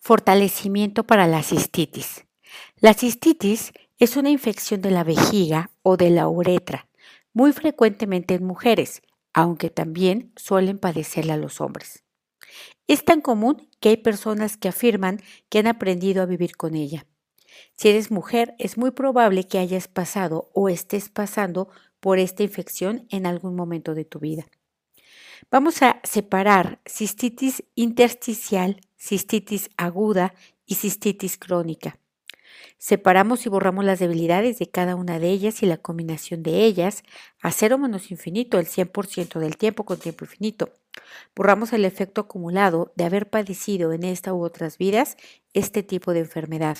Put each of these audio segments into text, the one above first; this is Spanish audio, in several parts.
Fortalecimiento para la cistitis. La cistitis es una infección de la vejiga o de la uretra, muy frecuentemente en mujeres, aunque también suelen padecerla los hombres. Es tan común que hay personas que afirman que han aprendido a vivir con ella. Si eres mujer, es muy probable que hayas pasado o estés pasando por esta infección en algún momento de tu vida. Vamos a separar cistitis intersticial, cistitis aguda y cistitis crónica. Separamos y borramos las debilidades de cada una de ellas y la combinación de ellas a cero menos infinito el 100% del tiempo con tiempo infinito. Borramos el efecto acumulado de haber padecido en esta u otras vidas este tipo de enfermedad.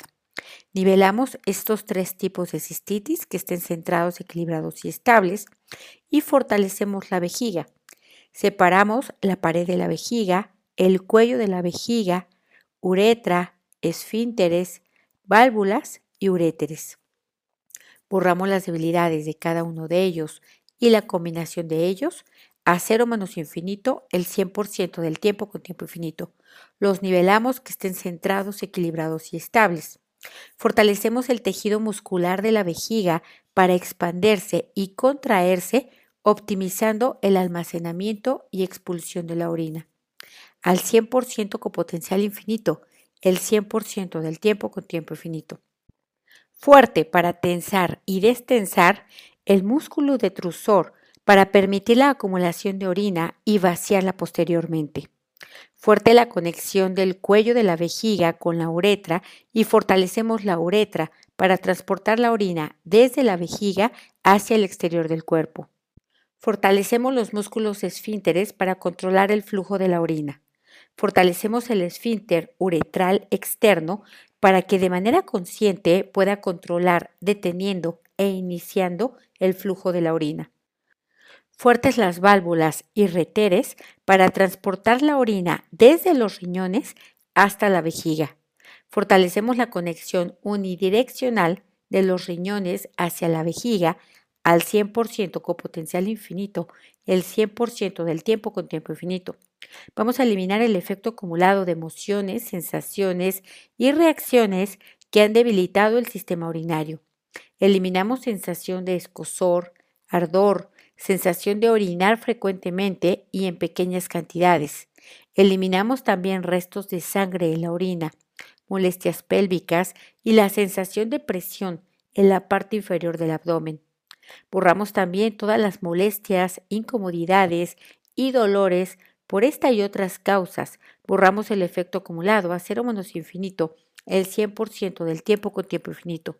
Nivelamos estos tres tipos de cistitis que estén centrados, equilibrados y estables y fortalecemos la vejiga. Separamos la pared de la vejiga, el cuello de la vejiga, uretra, esfínteres, válvulas y uréteres. Borramos las debilidades de cada uno de ellos y la combinación de ellos a cero menos infinito el 100% del tiempo con tiempo infinito. Los nivelamos que estén centrados, equilibrados y estables. Fortalecemos el tejido muscular de la vejiga para expandirse y contraerse optimizando el almacenamiento y expulsión de la orina. Al 100% con potencial infinito, el 100% del tiempo con tiempo infinito. Fuerte para tensar y destensar el músculo detrusor para permitir la acumulación de orina y vaciarla posteriormente. Fuerte la conexión del cuello de la vejiga con la uretra y fortalecemos la uretra para transportar la orina desde la vejiga hacia el exterior del cuerpo. Fortalecemos los músculos esfínteres para controlar el flujo de la orina. Fortalecemos el esfínter uretral externo para que de manera consciente pueda controlar, deteniendo e iniciando el flujo de la orina. Fuertes las válvulas y reteres para transportar la orina desde los riñones hasta la vejiga. Fortalecemos la conexión unidireccional de los riñones hacia la vejiga al 100% con potencial infinito, el 100% del tiempo con tiempo infinito. Vamos a eliminar el efecto acumulado de emociones, sensaciones y reacciones que han debilitado el sistema urinario. Eliminamos sensación de escosor, ardor, sensación de orinar frecuentemente y en pequeñas cantidades. Eliminamos también restos de sangre en la orina, molestias pélvicas y la sensación de presión en la parte inferior del abdomen. Borramos también todas las molestias, incomodidades y dolores por esta y otras causas. Borramos el efecto acumulado a cero menos infinito, el 100% del tiempo con tiempo infinito.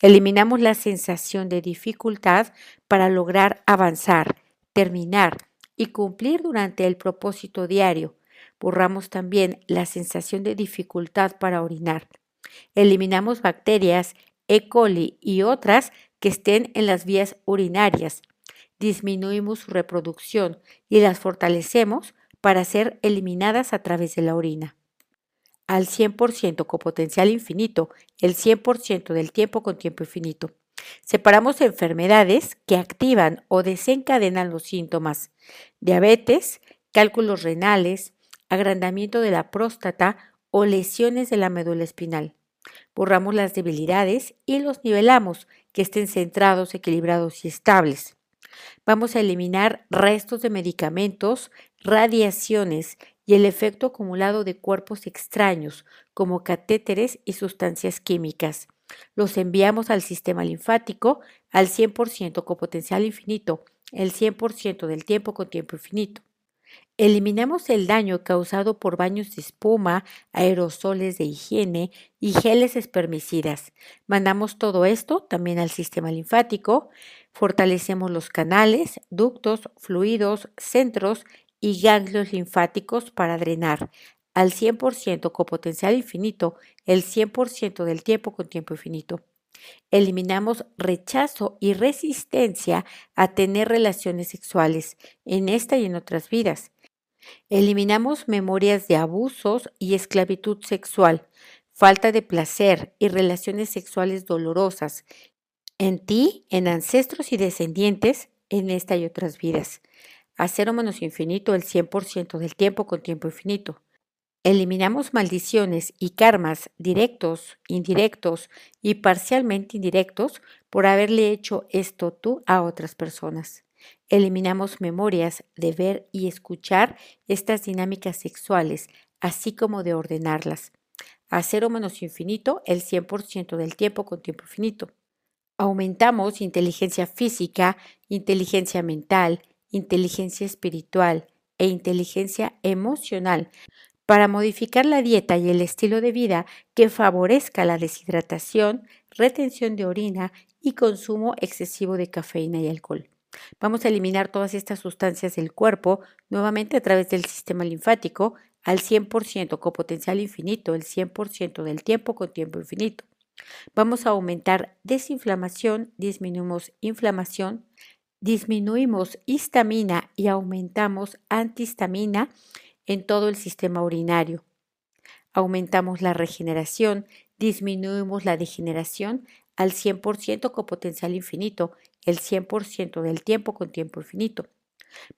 Eliminamos la sensación de dificultad para lograr avanzar, terminar y cumplir durante el propósito diario. Borramos también la sensación de dificultad para orinar. Eliminamos bacterias, E. coli y otras que estén en las vías urinarias. Disminuimos su reproducción y las fortalecemos para ser eliminadas a través de la orina. Al 100% con potencial infinito, el 100% del tiempo con tiempo infinito. Separamos enfermedades que activan o desencadenan los síntomas. Diabetes, cálculos renales, agrandamiento de la próstata o lesiones de la médula espinal. Borramos las debilidades y los nivelamos, que estén centrados, equilibrados y estables. Vamos a eliminar restos de medicamentos, radiaciones y el efecto acumulado de cuerpos extraños, como catéteres y sustancias químicas. Los enviamos al sistema linfático al 100% con potencial infinito, el 100% del tiempo con tiempo infinito. Eliminamos el daño causado por baños de espuma, aerosoles de higiene y geles espermicidas. Mandamos todo esto también al sistema linfático. Fortalecemos los canales, ductos, fluidos, centros y ganglios linfáticos para drenar al 100% con potencial infinito el 100% del tiempo con tiempo infinito. Eliminamos rechazo y resistencia a tener relaciones sexuales en esta y en otras vidas. Eliminamos memorias de abusos y esclavitud sexual, falta de placer y relaciones sexuales dolorosas en ti, en ancestros y descendientes, en esta y otras vidas. A cero menos infinito el 100% del tiempo con tiempo infinito. Eliminamos maldiciones y karmas directos, indirectos y parcialmente indirectos por haberle hecho esto tú a otras personas. Eliminamos memorias de ver y escuchar estas dinámicas sexuales, así como de ordenarlas. A cero menos infinito el 100% del tiempo con tiempo infinito. Aumentamos inteligencia física, inteligencia mental, inteligencia espiritual e inteligencia emocional para modificar la dieta y el estilo de vida que favorezca la deshidratación, retención de orina y consumo excesivo de cafeína y alcohol. Vamos a eliminar todas estas sustancias del cuerpo nuevamente a través del sistema linfático al 100% con potencial infinito, el 100% del tiempo con tiempo infinito. Vamos a aumentar desinflamación, disminuimos inflamación, disminuimos histamina y aumentamos antihistamina en todo el sistema urinario. Aumentamos la regeneración, disminuimos la degeneración al 100% con potencial infinito, el 100% del tiempo con tiempo infinito.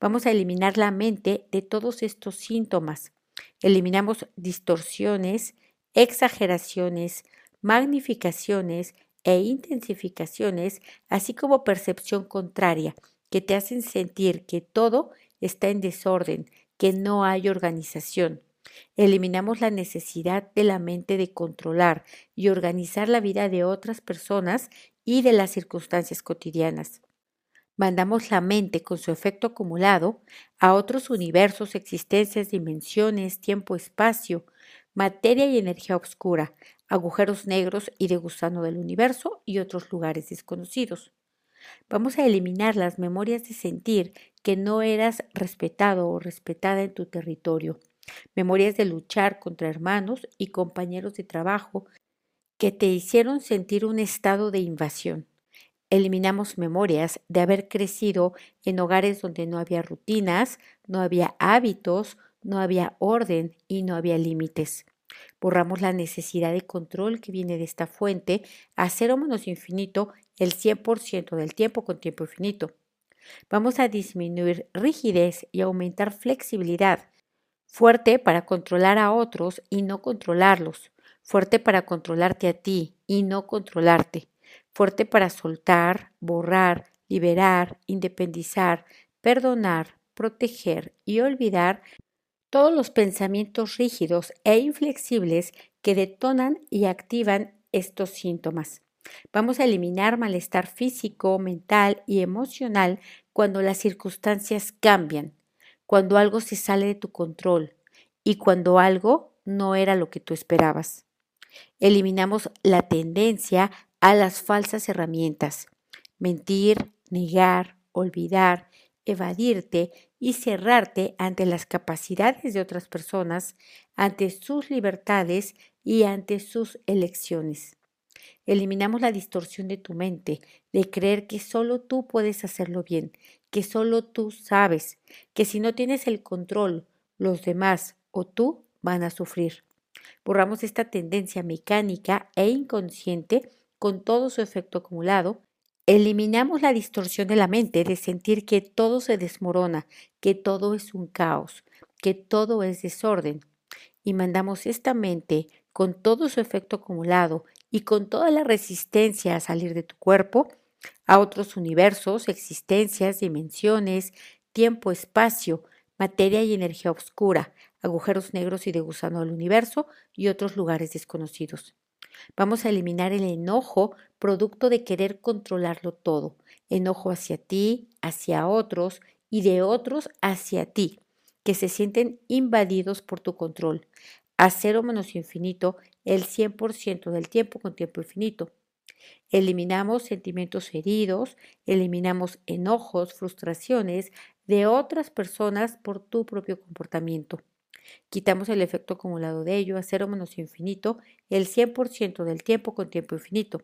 Vamos a eliminar la mente de todos estos síntomas. Eliminamos distorsiones, exageraciones, magnificaciones e intensificaciones, así como percepción contraria, que te hacen sentir que todo está en desorden, que no hay organización. Eliminamos la necesidad de la mente de controlar y organizar la vida de otras personas y de las circunstancias cotidianas. Mandamos la mente con su efecto acumulado a otros universos, existencias, dimensiones, tiempo, espacio, materia y energía oscura, agujeros negros y de gusano del universo y otros lugares desconocidos. Vamos a eliminar las memorias de sentir que no eras respetado o respetada en tu territorio, memorias de luchar contra hermanos y compañeros de trabajo que te hicieron sentir un estado de invasión. Eliminamos memorias de haber crecido en hogares donde no había rutinas, no había hábitos, no había orden y no había límites. Borramos la necesidad de control que viene de esta fuente a cero menos infinito el 100% del tiempo con tiempo infinito. Vamos a disminuir rigidez y aumentar flexibilidad. Fuerte para controlar a otros y no controlarlos. Fuerte para controlarte a ti y no controlarte. Fuerte para soltar, borrar, liberar, independizar, perdonar, proteger y olvidar todos los pensamientos rígidos e inflexibles que detonan y activan estos síntomas. Vamos a eliminar malestar físico, mental y emocional cuando las circunstancias cambian, cuando algo se sale de tu control y cuando algo no era lo que tú esperabas. Eliminamos la tendencia a las falsas herramientas, mentir, negar, olvidar, evadirte y cerrarte ante las capacidades de otras personas, ante sus libertades y ante sus elecciones. Eliminamos la distorsión de tu mente, de creer que solo tú puedes hacerlo bien, que solo tú sabes, que si no tienes el control, los demás o tú van a sufrir. Borramos esta tendencia mecánica e inconsciente con todo su efecto acumulado. Eliminamos la distorsión de la mente de sentir que todo se desmorona, que todo es un caos, que todo es desorden. Y mandamos esta mente con todo su efecto acumulado y con toda la resistencia a salir de tu cuerpo a otros universos, existencias, dimensiones, tiempo, espacio, materia y energía oscura, agujeros negros y de gusano del universo y otros lugares desconocidos. Vamos a eliminar el enojo producto de querer controlarlo todo, enojo hacia ti, hacia otros y de otros hacia ti, que se sienten invadidos por tu control, a cero menos infinito el 100% del tiempo con tiempo infinito. Eliminamos sentimientos heridos, eliminamos enojos, frustraciones de otras personas por tu propio comportamiento. Quitamos el efecto acumulado de ello a cero menos infinito el 100% del tiempo con tiempo infinito.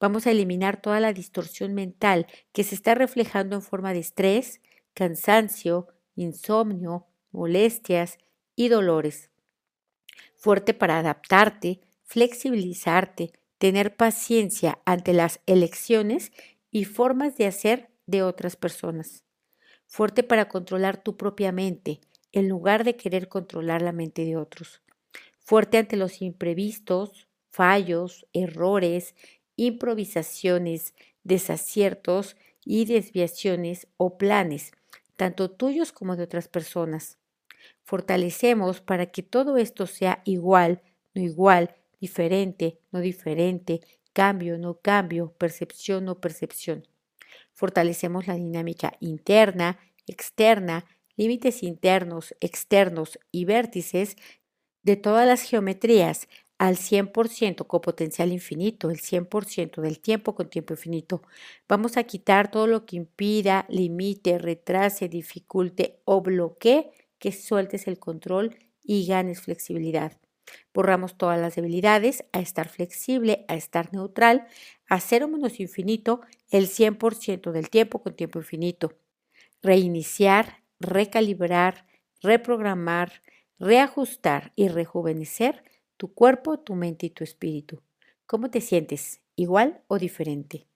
Vamos a eliminar toda la distorsión mental que se está reflejando en forma de estrés, cansancio, insomnio, molestias y dolores fuerte para adaptarte, flexibilizarte, tener paciencia ante las elecciones y formas de hacer de otras personas. Fuerte para controlar tu propia mente, en lugar de querer controlar la mente de otros. Fuerte ante los imprevistos, fallos, errores, improvisaciones, desaciertos y desviaciones o planes, tanto tuyos como de otras personas. Fortalecemos para que todo esto sea igual, no igual, diferente, no diferente, cambio, no cambio, percepción, no percepción. Fortalecemos la dinámica interna, externa, límites internos, externos y vértices de todas las geometrías al 100% con potencial infinito, el 100% del tiempo con tiempo infinito. Vamos a quitar todo lo que impida, limite, retrase, dificulte o bloquee que sueltes el control y ganes flexibilidad. Borramos todas las debilidades a estar flexible, a estar neutral, a cero menos infinito el 100% del tiempo con tiempo infinito. Reiniciar, recalibrar, reprogramar, reajustar y rejuvenecer tu cuerpo, tu mente y tu espíritu. ¿Cómo te sientes? ¿Igual o diferente?